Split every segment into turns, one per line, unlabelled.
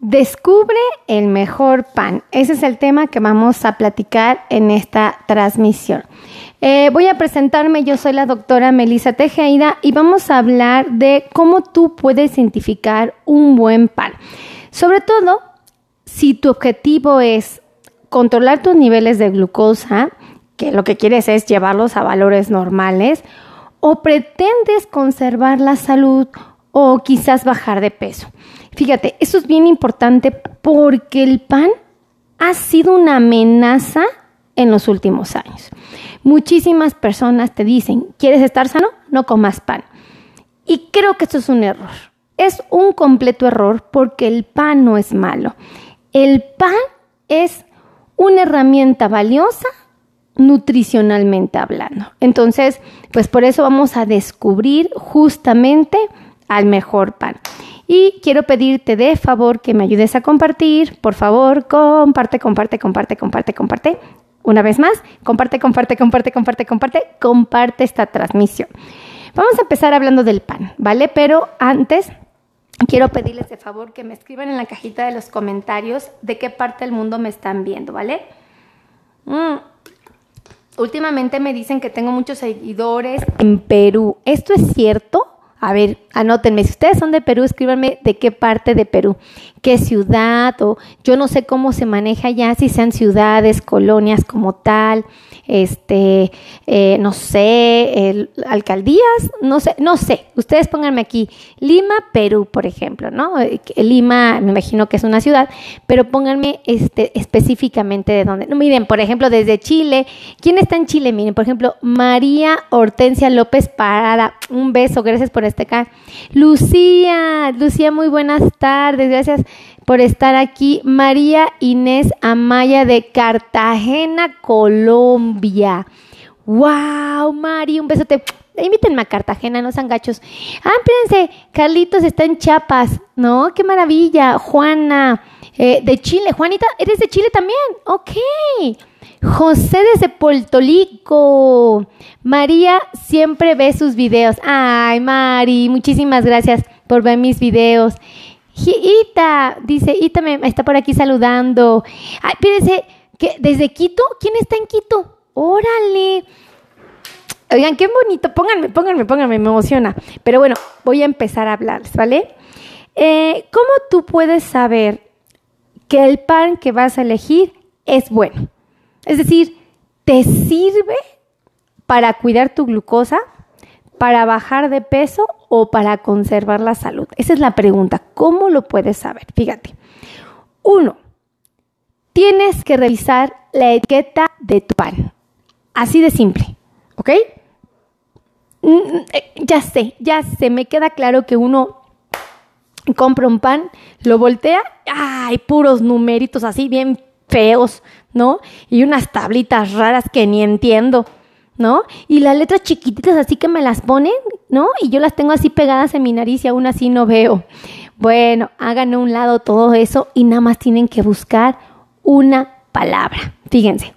Descubre el mejor pan. Ese es el tema que vamos a platicar en esta transmisión. Eh, voy a presentarme, yo soy la doctora Melissa Tejeda y vamos a hablar de cómo tú puedes identificar un buen pan. Sobre todo, si tu objetivo es controlar tus niveles de glucosa, que lo que quieres es llevarlos a valores normales, o pretendes conservar la salud o quizás bajar de peso. Fíjate, eso es bien importante porque el pan ha sido una amenaza en los últimos años. Muchísimas personas te dicen, ¿quieres estar sano? No comas pan. Y creo que esto es un error. Es un completo error porque el pan no es malo. El pan es una herramienta valiosa nutricionalmente hablando. Entonces, pues por eso vamos a descubrir justamente al mejor pan. Y quiero pedirte de favor que me ayudes a compartir. Por favor, comparte, comparte, comparte, comparte, comparte. Una vez más, comparte, comparte, comparte, comparte, comparte, comparte esta transmisión. Vamos a empezar hablando del pan, ¿vale? Pero antes quiero pedirles de favor que me escriban en la cajita de los comentarios de qué parte del mundo me están viendo, ¿vale? Mm. Últimamente me dicen que tengo muchos seguidores en Perú. ¿Esto es cierto? A ver, anótenme. Si ustedes son de Perú, escríbanme de qué parte de Perú, qué ciudad o yo no sé cómo se maneja ya, si sean ciudades, colonias como tal este, eh, no sé, alcaldías, no sé, no sé. Ustedes pónganme aquí Lima, Perú, por ejemplo, ¿no? Eh, Lima, me imagino que es una ciudad, pero pónganme este, específicamente de dónde. No, miren, por ejemplo, desde Chile. ¿Quién está en Chile? Miren, por ejemplo, María Hortensia López Parada. Un beso, gracias por estar acá. Lucía, Lucía, muy buenas tardes, gracias por estar aquí. María Inés Amaya de Cartagena, Colombia. ¡Wow, Mari! Un besote. Invítenme a Cartagena, no sean gachos. Ah, espérense, Carlitos está en Chiapas, ¿no? ¡Qué maravilla! Juana, eh, de Chile. Juanita, ¿eres de Chile también? Ok. José desde Puerto. María siempre ve sus videos. Ay, Mari, muchísimas gracias por ver mis videos. Ita, dice, Ita me está por aquí saludando. Ay, fíjense, que desde Quito, ¿quién está en Quito? Órale. Oigan, qué bonito. Pónganme, pónganme, pónganme, me emociona. Pero bueno, voy a empezar a hablarles, ¿vale? Eh, ¿Cómo tú puedes saber que el pan que vas a elegir es bueno? Es decir, ¿te sirve para cuidar tu glucosa? para bajar de peso o para conservar la salud? Esa es la pregunta. ¿Cómo lo puedes saber? Fíjate. Uno, tienes que revisar la etiqueta de tu pan. Así de simple. ¿Ok? Mm, mm, eh, ya sé, ya sé, me queda claro que uno compra un pan, lo voltea, ¡ay! Puros numeritos así bien feos, ¿no? Y unas tablitas raras que ni entiendo. ¿no? Y las letras chiquititas así que me las ponen, ¿no? Y yo las tengo así pegadas en mi nariz y aún así no veo. Bueno, hagan a un lado todo eso y nada más tienen que buscar una palabra. Fíjense,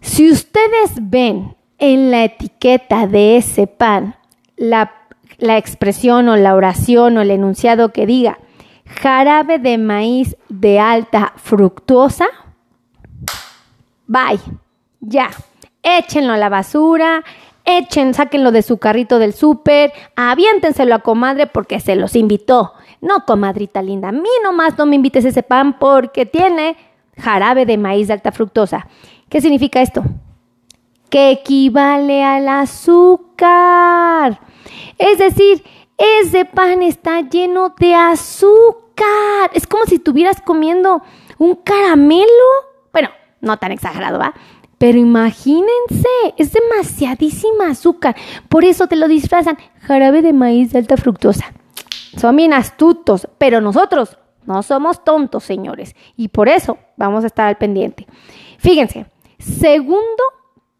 si ustedes ven en la etiqueta de ese pan la, la expresión o la oración o el enunciado que diga jarabe de maíz de alta fructuosa, bye, ya échenlo a la basura, echen, sáquenlo de su carrito del súper, aviéntenselo a comadre porque se los invitó. No, comadrita linda, a mí nomás no me invites ese pan porque tiene jarabe de maíz de alta fructosa. ¿Qué significa esto? Que equivale al azúcar. Es decir, ese pan está lleno de azúcar. Es como si estuvieras comiendo un caramelo. No tan exagerado, ¿va? Pero imagínense, es demasiadísima azúcar. Por eso te lo disfrazan jarabe de maíz de alta fructosa. Son bien astutos, pero nosotros no somos tontos, señores. Y por eso vamos a estar al pendiente. Fíjense, segundo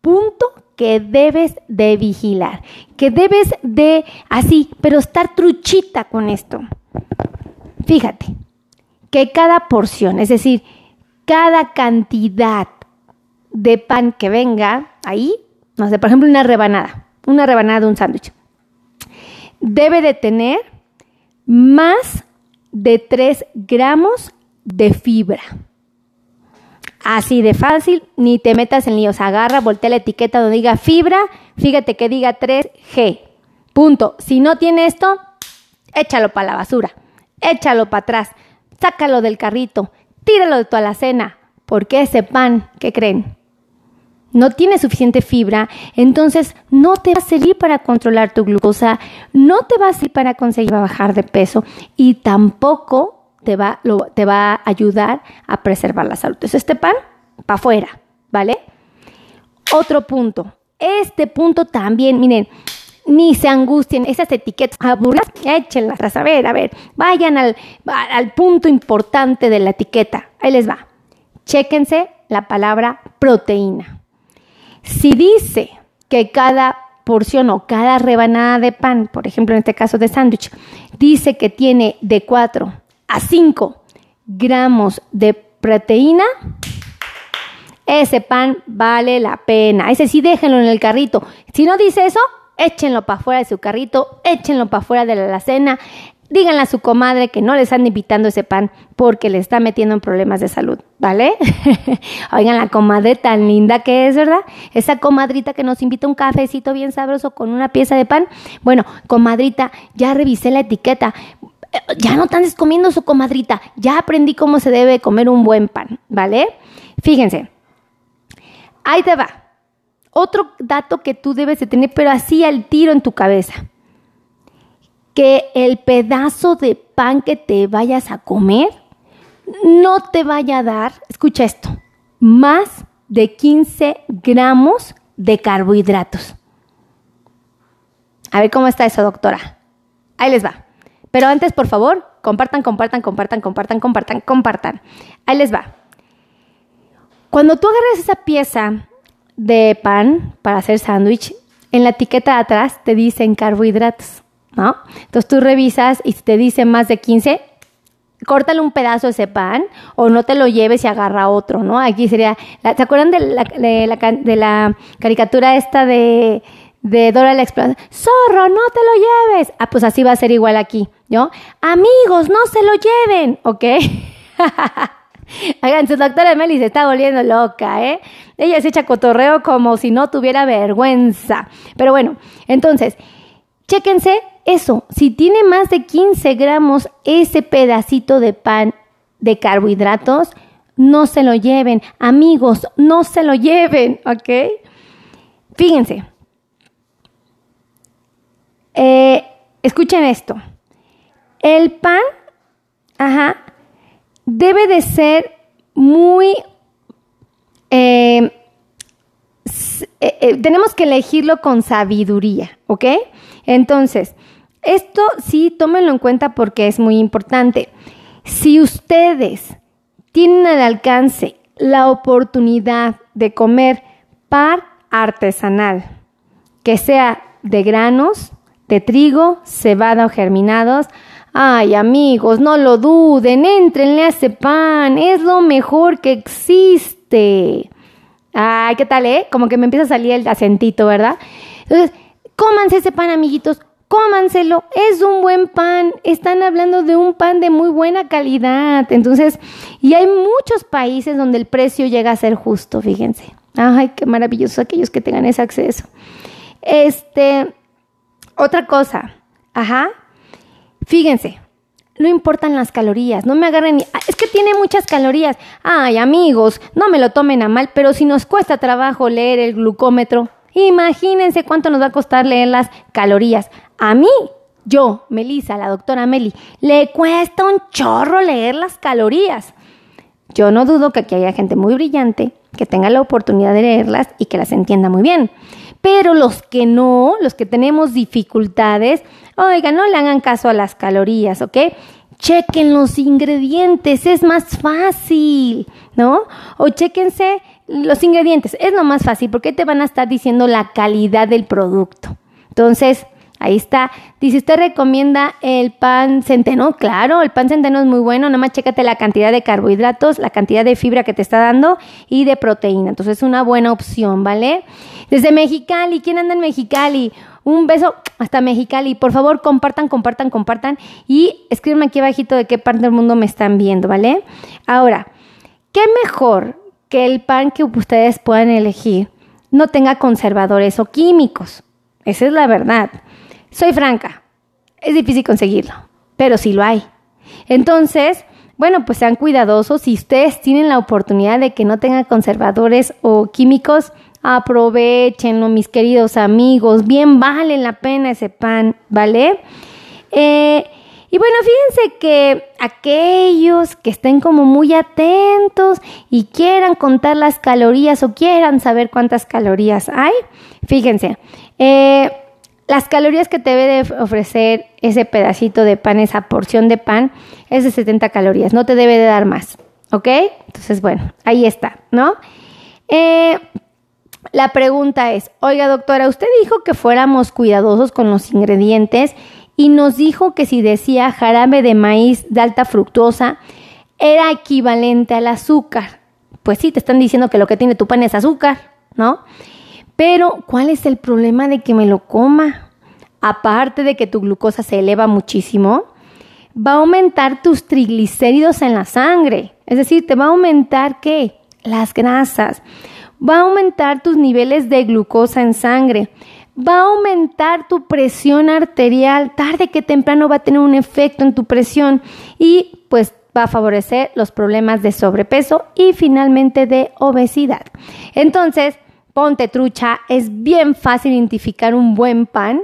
punto que debes de vigilar, que debes de así, pero estar truchita con esto. Fíjate, que cada porción, es decir, cada cantidad de pan que venga ahí, no sé, por ejemplo, una rebanada, una rebanada de un sándwich, debe de tener más de 3 gramos de fibra. Así de fácil, ni te metas en líos. Agarra, voltea la etiqueta donde diga fibra, fíjate que diga 3G. Punto. Si no tiene esto, échalo para la basura, échalo para atrás, sácalo del carrito, tíralo de tu alacena, porque ese pan, ¿qué creen? No tiene suficiente fibra, entonces no te va a servir para controlar tu glucosa, no te va a servir para conseguir bajar de peso y tampoco te va, te va a ayudar a preservar la salud. Entonces, este pan, para afuera, ¿vale? Otro punto. Este punto también, miren, ni se angustien, esas etiquetas aburridas, échenlas, a ver, a ver, vayan al, al punto importante de la etiqueta. Ahí les va. Chéquense la palabra proteína. Si dice que cada porción o cada rebanada de pan, por ejemplo en este caso de sándwich, dice que tiene de 4 a 5 gramos de proteína, ese pan vale la pena. Ese sí déjenlo en el carrito. Si no dice eso, échenlo para afuera de su carrito, échenlo para afuera de la alacena. Díganle a su comadre que no le están invitando ese pan porque le está metiendo en problemas de salud, ¿vale? Oigan, la comadre tan linda que es, ¿verdad? Esa comadrita que nos invita un cafecito bien sabroso con una pieza de pan. Bueno, comadrita, ya revisé la etiqueta ya no están comiendo su comadrita, ya aprendí cómo se debe comer un buen pan, ¿vale? Fíjense, ahí te va. Otro dato que tú debes de tener, pero así al tiro en tu cabeza. Que el pedazo de pan que te vayas a comer no te vaya a dar, escucha esto, más de 15 gramos de carbohidratos. A ver cómo está eso, doctora. Ahí les va. Pero antes, por favor, compartan, compartan, compartan, compartan, compartan, compartan. Ahí les va. Cuando tú agarras esa pieza de pan para hacer sándwich, en la etiqueta de atrás te dicen carbohidratos, ¿no? Entonces tú revisas y te dice más de 15, córtale un pedazo de ese pan o no te lo lleves y agarra otro, ¿no? Aquí sería, ¿se acuerdan de la, de la caricatura esta de de Dora la Exploradora, zorro, no te lo lleves. Ah, pues así va a ser igual aquí, ¿no? Amigos, no se lo lleven, ¿ok? Hagan, su doctora Meli se está volviendo loca, ¿eh? Ella se echa cotorreo como si no tuviera vergüenza. Pero bueno, entonces, chéquense eso. Si tiene más de 15 gramos ese pedacito de pan de carbohidratos, no se lo lleven. Amigos, no se lo lleven, ¿ok? Fíjense, eh, escuchen esto. El pan, debe de ser muy... Eh, eh, tenemos que elegirlo con sabiduría, ¿ok? Entonces, esto sí, tómenlo en cuenta porque es muy importante. Si ustedes tienen al alcance la oportunidad de comer pan artesanal, que sea de granos, de trigo, cebada o germinados. Ay, amigos, no lo duden, entrenle a ese pan, es lo mejor que existe. Ay, ¿qué tal, eh? Como que me empieza a salir el acentito, ¿verdad? Entonces, cómanse ese pan, amiguitos, cómanselo, es un buen pan, están hablando de un pan de muy buena calidad. Entonces, y hay muchos países donde el precio llega a ser justo, fíjense. Ay, qué maravilloso aquellos que tengan ese acceso. Este, otra cosa, ajá, fíjense, no importan las calorías, no me agarren, ah, es que tiene muchas calorías. Ay, amigos, no me lo tomen a mal, pero si nos cuesta trabajo leer el glucómetro, imagínense cuánto nos va a costar leer las calorías. A mí, yo, Melissa, la doctora Meli, le cuesta un chorro leer las calorías. Yo no dudo que aquí haya gente muy brillante que tenga la oportunidad de leerlas y que las entienda muy bien. Pero los que no, los que tenemos dificultades, oigan, no le hagan caso a las calorías, ¿ok? Chequen los ingredientes, es más fácil, ¿no? O chequense los ingredientes, es lo más fácil porque te van a estar diciendo la calidad del producto. Entonces, Ahí está. Dice, ¿usted recomienda el pan centeno? Claro, el pan centeno es muy bueno. Nada más chécate la cantidad de carbohidratos, la cantidad de fibra que te está dando y de proteína. Entonces es una buena opción, ¿vale? Desde Mexicali, ¿quién anda en Mexicali? Un beso hasta Mexicali. Por favor, compartan, compartan, compartan y escríbanme aquí abajito de qué parte del mundo me están viendo, ¿vale? Ahora, ¿qué mejor que el pan que ustedes puedan elegir no tenga conservadores o químicos? Esa es la verdad. Soy franca, es difícil conseguirlo, pero sí lo hay. Entonces, bueno, pues sean cuidadosos. Si ustedes tienen la oportunidad de que no tengan conservadores o químicos, aprovechenlo, mis queridos amigos. Bien vale la pena ese pan, ¿vale? Eh, y bueno, fíjense que aquellos que estén como muy atentos y quieran contar las calorías o quieran saber cuántas calorías hay, fíjense, eh, las calorías que te debe de ofrecer ese pedacito de pan, esa porción de pan, es de 70 calorías, no te debe de dar más, ¿ok? Entonces, bueno, ahí está, ¿no? Eh, la pregunta es, oiga doctora, usted dijo que fuéramos cuidadosos con los ingredientes y nos dijo que si decía jarabe de maíz de alta fructosa era equivalente al azúcar. Pues sí, te están diciendo que lo que tiene tu pan es azúcar, ¿no? Pero, ¿cuál es el problema de que me lo coma? Aparte de que tu glucosa se eleva muchísimo, va a aumentar tus triglicéridos en la sangre. Es decir, te va a aumentar qué? Las grasas. Va a aumentar tus niveles de glucosa en sangre. Va a aumentar tu presión arterial. Tarde que temprano va a tener un efecto en tu presión y pues va a favorecer los problemas de sobrepeso y finalmente de obesidad. Entonces, ponte trucha, es bien fácil identificar un buen pan,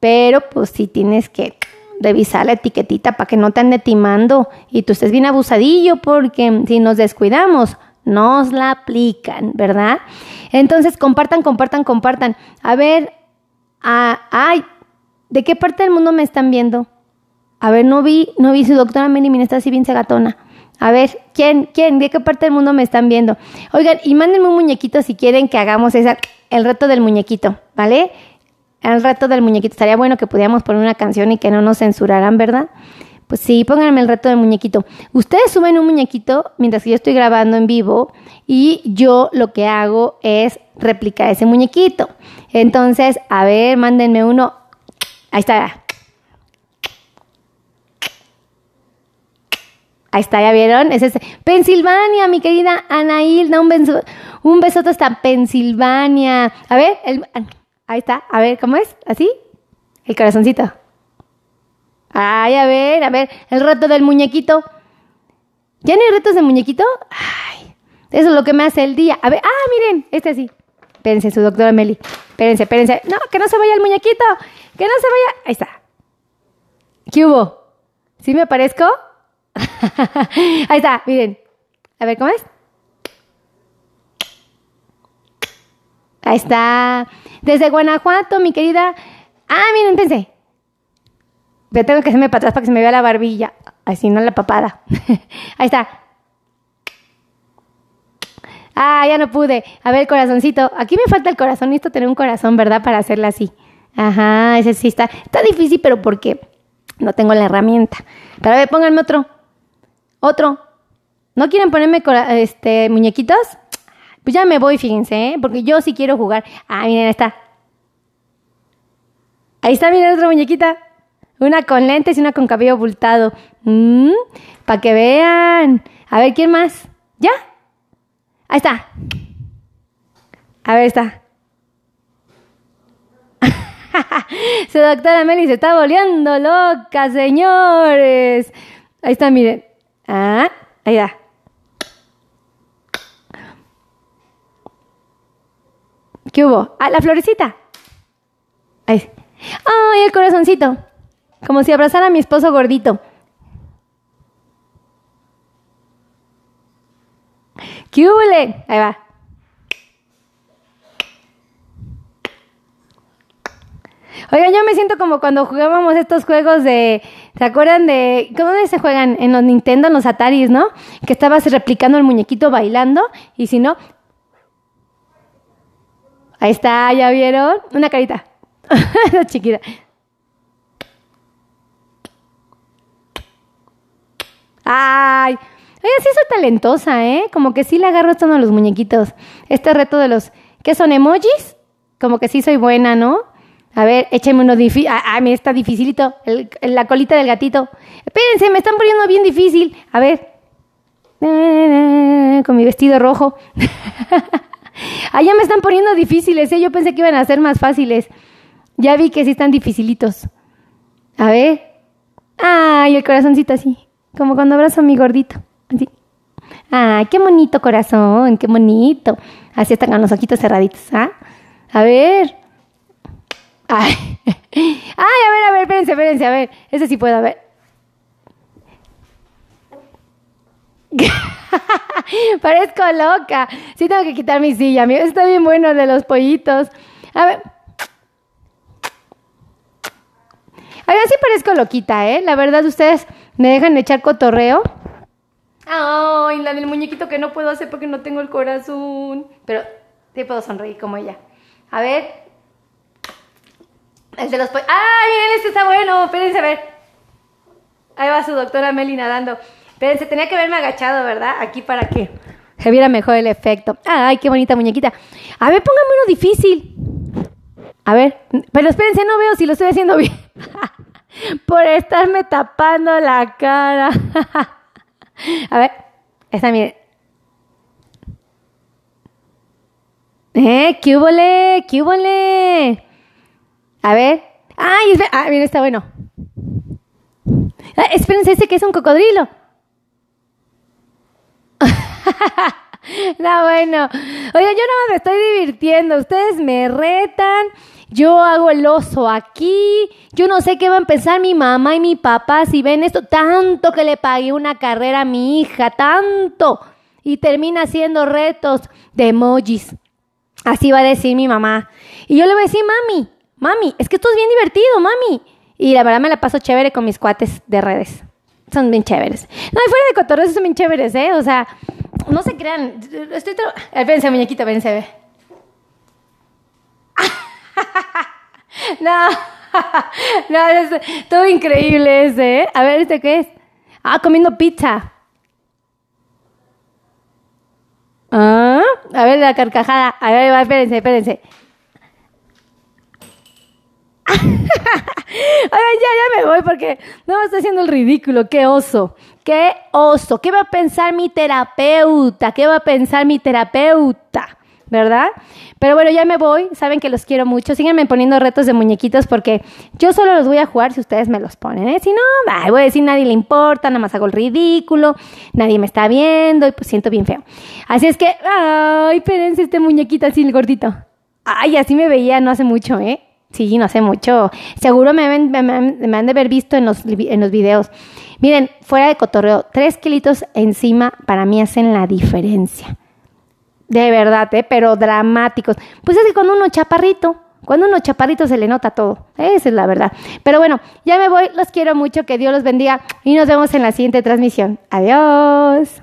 pero pues sí tienes que revisar la etiquetita para que no te ande timando y tú estés bien abusadillo porque si nos descuidamos, nos la aplican, ¿verdad? Entonces compartan, compartan, compartan. A ver, ay, ¿de qué parte del mundo me están viendo? A ver, no vi, no vi su doctora Meli, está así bien segatona. A ver, ¿quién, quién, de qué parte del mundo me están viendo? Oigan, y mándenme un muñequito si quieren que hagamos esa, el reto del muñequito, ¿vale? El reto del muñequito. Estaría bueno que pudiéramos poner una canción y que no nos censuraran, ¿verdad? Pues sí, pónganme el reto del muñequito. Ustedes suben un muñequito mientras que yo estoy grabando en vivo y yo lo que hago es replicar ese muñequito. Entonces, a ver, mándenme uno. Ahí está. Ahí está, ¿ya vieron? Es ese. Pensilvania, mi querida Anaíl, un, beso, un besote hasta Pensilvania. A ver, ahí está, a ver, ¿cómo es? ¿Así? El corazoncito. Ay, a ver, a ver, el reto del muñequito. ¿Ya no hay retos de muñequito? Ay, eso es lo que me hace el día. A ver, ah, miren, este sí. Espérense, su doctora Meli. Espérense, espérense. No, que no se vaya el muñequito. Que no se vaya. Ahí está. ¿Qué hubo? ¿Sí me parezco? Ahí está, miren. A ver, ¿cómo es? Ahí está. Desde Guanajuato, mi querida. Ah, miren, pensé. Pero tengo que hacerme para atrás para que se me vea la barbilla. Así, no la papada. Ahí está. Ah, ya no pude. A ver, corazoncito. Aquí me falta el corazón. Necesito tener un corazón, ¿verdad? Para hacerla así. Ajá, ese sí está. Está difícil, pero porque no tengo la herramienta. Pero a ver, pónganme otro. Otro. ¿No quieren ponerme este, muñequitos? Pues ya me voy, fíjense, ¿eh? porque yo sí quiero jugar. Ah, miren, ahí está. Ahí está, miren, otra muñequita. Una con lentes y una con cabello abultado. Mm, Para que vean. A ver, ¿quién más? ¿Ya? Ahí está. A ver, está. Su doctora Meli se está volviendo loca, señores. Ahí está, miren. Ah, ahí va. ¿Qué hubo? Ah, la florecita. Ahí. Ay, el corazoncito. Como si abrazara a mi esposo gordito. ¿Qué hubo? Ahí va. Oigan, yo me siento como cuando jugábamos estos juegos de. ¿Se acuerdan de. ¿Cómo se juegan? En los Nintendo, en los Ataris, ¿no? Que estabas replicando el muñequito bailando y si no. Ahí está, ¿ya vieron? Una carita. chiquita. Ay. Oye, sí soy talentosa, ¿eh? Como que sí le agarro esto a los muñequitos. Este reto de los. ¿Qué son emojis? Como que sí soy buena, ¿no? A ver, échame uno difícil. Ah, me está dificilito. la colita del gatito. Espérense, me están poniendo bien difícil. A ver. Con mi vestido rojo. ah, ya me están poniendo difíciles, ¿eh? Yo pensé que iban a ser más fáciles. Ya vi que sí están dificilitos. A ver. Ay, el corazoncito así. Como cuando abrazo a mi gordito. Así. Ay, qué bonito corazón, qué bonito. Así están con los ojitos cerraditos, ¿ah? A ver. Ay. Ay, a ver, a ver, espérense, espérense, a ver. Ese sí puedo, a ver. Parezco loca. Sí tengo que quitar mi silla. Está bien bueno de los pollitos. A ver. A ver, sí parezco loquita, ¿eh? La verdad, ustedes me dejan echar cotorreo. Ay, la del muñequito que no puedo hacer porque no tengo el corazón. Pero sí puedo sonreír como ella. A ver. El de los pollos. ¡Ay, este está bueno! Espérense a ver. Ahí va su doctora Meli nadando. Espérense, tenía que haberme agachado, ¿verdad? Aquí para que se viera mejor el efecto. ¡Ay, qué bonita muñequita! A ver, póngame uno difícil. A ver, pero espérense, no veo si lo estoy haciendo bien. Por estarme tapando la cara. A ver, esta mire. ¿Eh? ¿Qué hubole? ¿Qué hubole? A ver. ¡Ay! Ah, mira, está bueno. Ah, espérense, ese que es un cocodrilo. no, bueno. Oiga, yo nada más me estoy divirtiendo. Ustedes me retan yo hago el oso aquí, yo no sé qué van a pensar mi mamá y mi papá si ven esto, tanto que le pagué una carrera a mi hija, tanto, y termina haciendo retos de emojis. Así va a decir mi mamá. Y yo le voy a decir, mami, mami, es que esto es bien divertido, mami. Y la verdad me la paso chévere con mis cuates de redes. Son bien chéveres. No, y fuera de cotorreos son bien chéveres, ¿eh? O sea, no se crean. Estoy... Espérense, muñequita, vénse, ve. no, no, todo increíble ese, ¿eh? A ver, ¿este qué es? Ah, comiendo pizza. Ah, a ver la carcajada. A ver, espérense, espérense. Ver, ya, ya me voy porque no me está haciendo el ridículo. Qué oso, qué oso. ¿Qué va a pensar mi terapeuta? ¿Qué va a pensar mi terapeuta? ¿verdad? Pero bueno, ya me voy, saben que los quiero mucho, síganme poniendo retos de muñequitos porque yo solo los voy a jugar si ustedes me los ponen, ¿eh? Si no, voy a decir nadie le importa, nada más hago el ridículo, nadie me está viendo y pues siento bien feo. Así es que, ay, espérense este muñequito así, el gordito. Ay, así me veía no hace mucho, ¿eh? Sí, no hace mucho. Seguro me, me, han de haber visto en los, en los videos. Miren, fuera de cotorreo, tres kilitos encima para mí hacen la diferencia. De verdad, ¿eh? pero dramáticos. Pues es que cuando uno chaparrito, cuando uno chaparrito se le nota todo. Esa es la verdad. Pero bueno, ya me voy. Los quiero mucho. Que Dios los bendiga. Y nos vemos en la siguiente transmisión. Adiós.